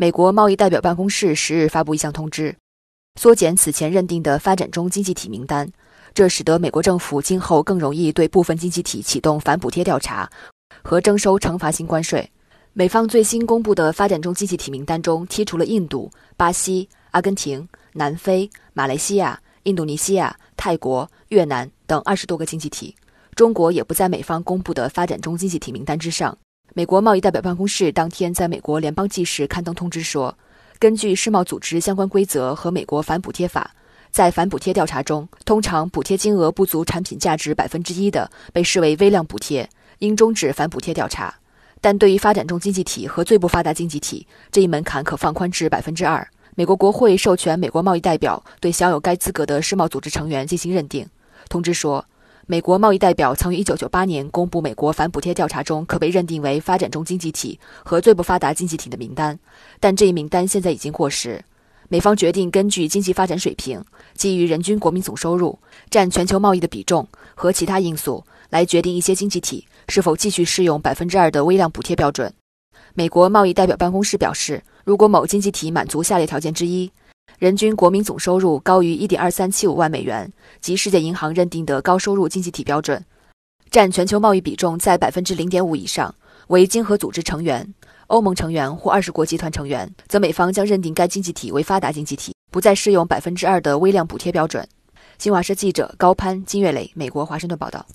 美国贸易代表办公室十日发布一项通知，缩减此前认定的发展中经济体名单，这使得美国政府今后更容易对部分经济体启动反补贴调查和征收惩罚性关税。美方最新公布的发展中经济体名单中剔除了印度、巴西、阿根廷、南非、马来西亚、印度尼西亚、泰国、越南等二十多个经济体，中国也不在美方公布的发展中经济体名单之上。美国贸易代表办公室当天在美国联邦纪事刊登通知说，根据世贸组织相关规则和美国反补贴法，在反补贴调查中，通常补贴金额不足产品价值百分之一的被视为微量补贴，应终止反补贴调查。但对于发展中经济体和最不发达经济体，这一门槛可放宽至百分之二。美国国会授权美国贸易代表对享有该资格的世贸组织成员进行认定。通知说。美国贸易代表曾于1998年公布美国反补贴调查中可被认定为发展中经济体和最不发达经济体的名单，但这一名单现在已经过时。美方决定根据经济发展水平、基于人均国民总收入、占全球贸易的比重和其他因素来决定一些经济体是否继续适用百分之二的微量补贴标准。美国贸易代表办公室表示，如果某经济体满足下列条件之一。人均国民总收入高于一点二三七五万美元，即世界银行认定的高收入经济体标准，占全球贸易比重在百分之零点五以上，为经合组织成员、欧盟成员或二十国集团成员，则美方将认定该经济体为发达经济体，不再适用百分之二的微量补贴标准。新华社记者高攀、金月磊，美国华盛顿报道。